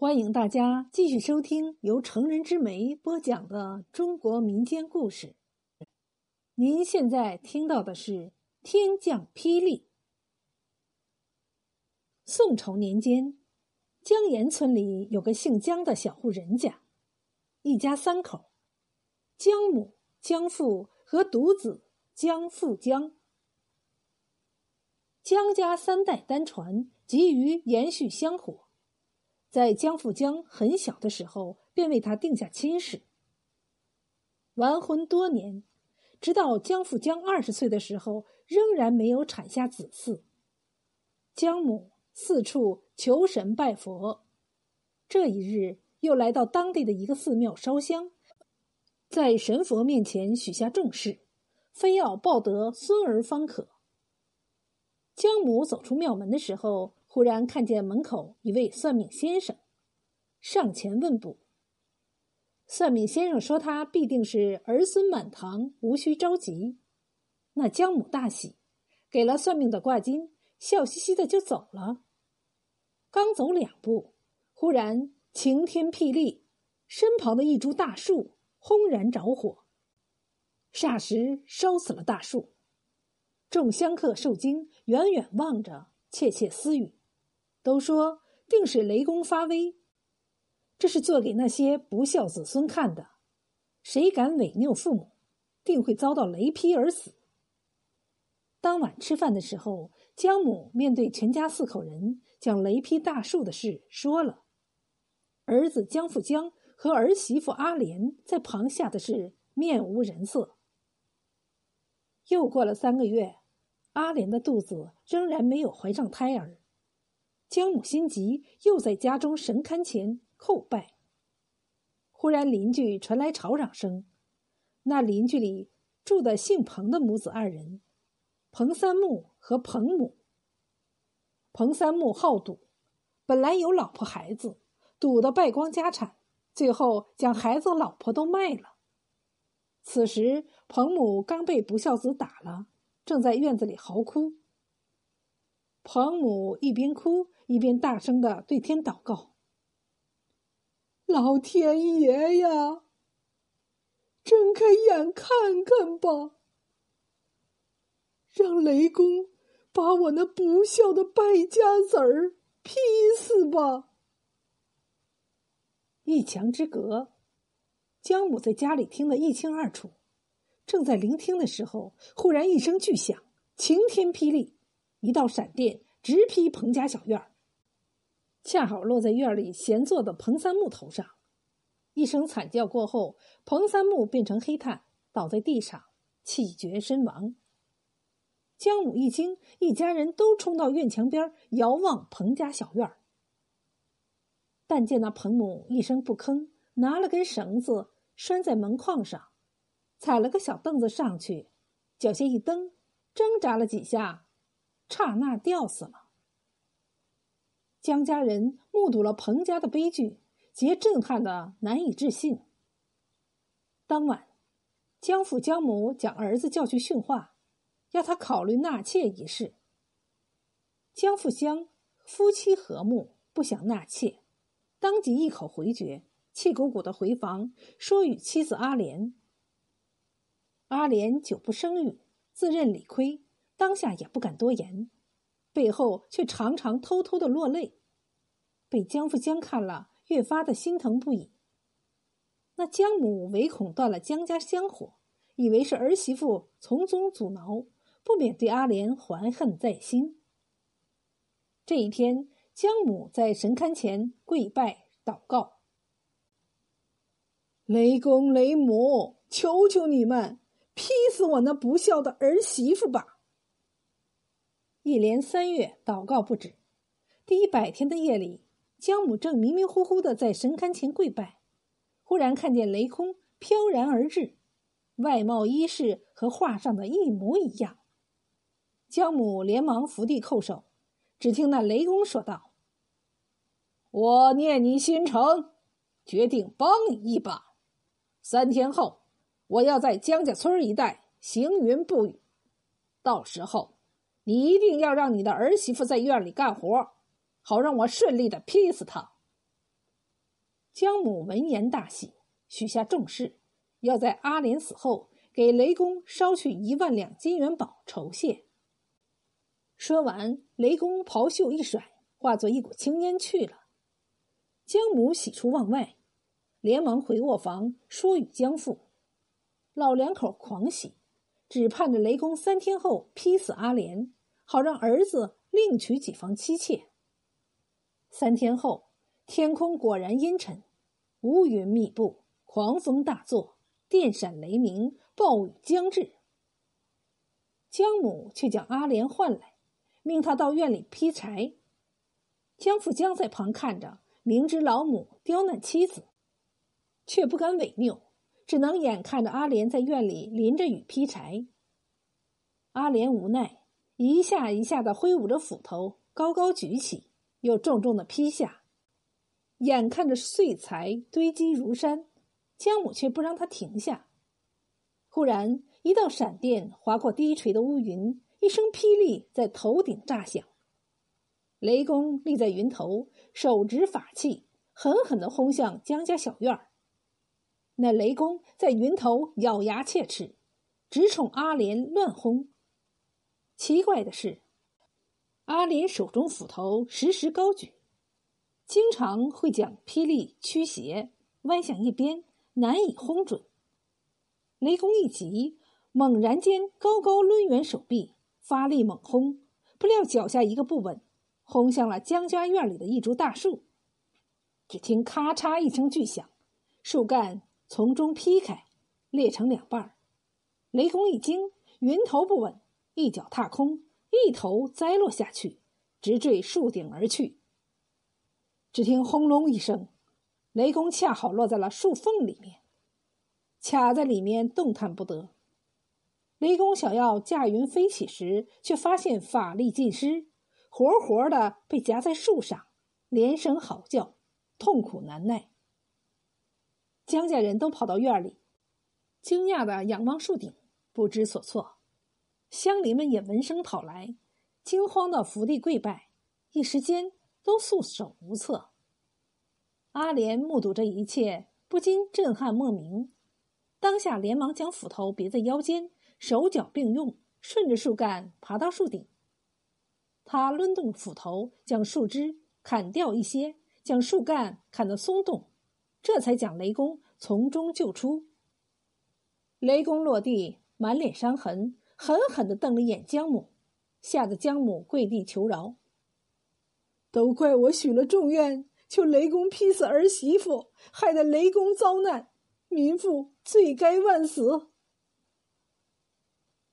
欢迎大家继续收听由成人之美播讲的中国民间故事。您现在听到的是《天降霹雳》。宋朝年间，江岩村里有个姓江的小户人家，一家三口：江母、江父和独子江富江。江家三代单传，急于延续香火。在江富江很小的时候，便为他定下亲事。完婚多年，直到江富江二十岁的时候，仍然没有产下子嗣。江母四处求神拜佛，这一日又来到当地的一个寺庙烧香，在神佛面前许下重誓，非要抱得孙儿方可。江母走出庙门的时候。忽然看见门口一位算命先生，上前问卜。算命先生说他必定是儿孙满堂，无需着急。那江母大喜，给了算命的挂金，笑嘻嘻的就走了。刚走两步，忽然晴天霹雳，身旁的一株大树轰然着火，霎时烧死了大树。众香客受惊，远远望着，窃窃私语。都说定是雷公发威，这是做给那些不孝子孙看的。谁敢违拗父母，定会遭到雷劈而死。当晚吃饭的时候，江母面对全家四口人，将雷劈大树的事说了。儿子江富江和儿媳妇阿莲在旁吓的是面无人色。又过了三个月，阿莲的肚子仍然没有怀上胎儿。江母心急，又在家中神龛前叩拜。忽然邻居传来吵嚷声，那邻居里住的姓彭的母子二人，彭三木和彭母。彭三木好赌，本来有老婆孩子，赌得败光家产，最后将孩子、老婆都卖了。此时彭母刚被不孝子打了，正在院子里嚎哭。庞母一边哭。一边大声的对天祷告：“老天爷呀，睁开眼看看吧，让雷公把我那不孝的败家子儿劈死吧！”一墙之隔，江母在家里听得一清二楚，正在聆听的时候，忽然一声巨响，晴天霹雳，一道闪电直劈彭家小院。恰好落在院里闲坐的彭三木头上，一声惨叫过后，彭三木变成黑炭，倒在地上，气绝身亡。江母一惊，一家人都冲到院墙边遥望彭家小院但见那彭母一声不吭，拿了根绳子拴在门框上，踩了个小凳子上去，脚下一蹬，挣扎了几下，刹那吊死了。江家人目睹了彭家的悲剧，皆震撼的难以置信。当晚，江父江母将儿子叫去训话，要他考虑纳妾一事。江富江夫妻和睦，不想纳妾，当即一口回绝，气鼓鼓的回房说与妻子阿莲。阿莲久不生育，自认理亏，当下也不敢多言。背后却常常偷偷的落泪，被江富江看了，越发的心疼不已。那江母唯恐断了江家香火，以为是儿媳妇从中阻挠，不免对阿莲怀恨在心。这一天，江母在神龛前跪拜祷告：“雷公雷母，求求你们劈死我那不孝的儿媳妇吧！”一连三月祷告不止，第一百天的夜里，江母正迷迷糊糊的在神龛前跪拜，忽然看见雷公飘然而至，外貌衣饰和画上的一模一样。江母连忙伏地叩首，只听那雷公说道：“我念你心诚，决定帮你一把。三天后，我要在江家村一带行云布雨，到时候。”一定要让你的儿媳妇在院里干活，好让我顺利的劈死她。姜母闻言大喜，许下重誓，要在阿莲死后给雷公烧去一万两金元宝酬谢。说完，雷公袍袖一甩，化作一股青烟去了。姜母喜出望外，连忙回卧房说与姜父。老两口狂喜，只盼着雷公三天后劈死阿莲，好让儿子另娶几房妻妾。三天后，天空果然阴沉，乌云密布，狂风大作，电闪雷鸣，暴雨将至。姜母却将阿莲唤来，命他到院里劈柴。姜父姜在旁看着，明知老母刁难妻子，却不敢违拗。只能眼看着阿莲在院里淋着雨劈柴。阿莲无奈，一下一下的挥舞着斧头，高高举起，又重重的劈下。眼看着碎材堆积如山，姜母却不让他停下。忽然，一道闪电划过低垂的乌云，一声霹雳在头顶炸响。雷公立在云头，手执法器，狠狠的轰向姜家小院儿。那雷公在云头咬牙切齿，直冲阿莲乱轰。奇怪的是，阿莲手中斧头时时高举，经常会将霹雳驱邪，歪向一边，难以轰准。雷公一急，猛然间高高抡圆手臂，发力猛轰，不料脚下一个不稳，轰向了江家院里的一株大树。只听咔嚓一声巨响，树干。从中劈开，裂成两半雷公一惊，云头不稳，一脚踏空，一头栽落下去，直坠树顶而去。只听轰隆一声，雷公恰好落在了树缝里面，卡在里面动弹不得。雷公想要驾云飞起时，却发现法力尽失，活活的被夹在树上，连声嚎叫，痛苦难耐。姜家人都跑到院里，惊讶的仰望树顶，不知所措。乡邻们也闻声跑来，惊慌的伏地跪拜，一时间都束手无策。阿莲目睹这一切，不禁震撼莫名，当下连忙将斧头别在腰间，手脚并用，顺着树干爬到树顶。他抡动斧头，将树枝砍掉一些，将树干砍得松动。这才将雷公从中救出。雷公落地，满脸伤痕，狠狠的瞪了眼姜母，吓得姜母跪地求饶：“都怪我许了重愿，求雷公劈死儿媳妇，害得雷公遭难，民妇罪该万死。”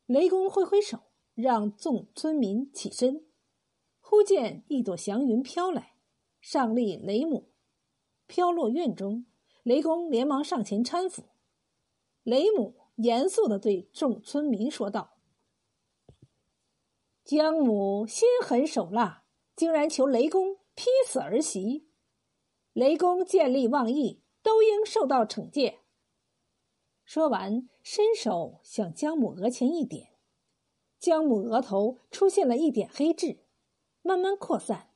雷公挥挥手，让众村民起身。忽见一朵祥云飘来，上立雷母。飘落院中，雷公连忙上前搀扶。雷母严肃的对众村民说道：“姜母心狠手辣，竟然求雷公劈死儿媳。雷公见利忘义，都应受到惩戒。”说完，伸手向姜母额前一点，姜母额头出现了一点黑痣，慢慢扩散。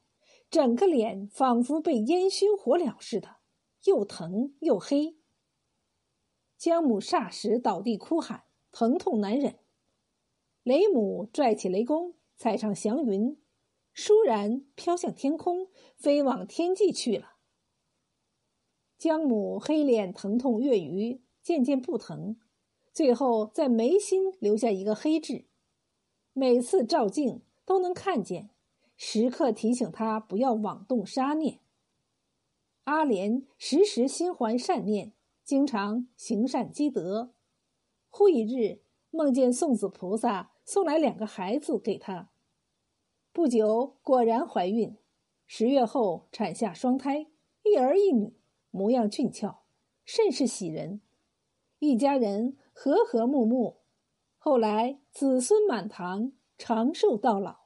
整个脸仿佛被烟熏火燎似的，又疼又黑。姜母霎时倒地哭喊，疼痛难忍。雷母拽起雷公，踩上祥云，倏然飘向天空，飞往天际去了。姜母黑脸疼痛月余，渐渐不疼，最后在眉心留下一个黑痣，每次照镜都能看见。时刻提醒他不要妄动杀念。阿莲时时心怀善念，经常行善积德。忽一日，梦见送子菩萨送来两个孩子给他。不久，果然怀孕，十月后产下双胎，一儿一女，模样俊俏，甚是喜人。一家人和和睦睦，后来子孙满堂，长寿到老。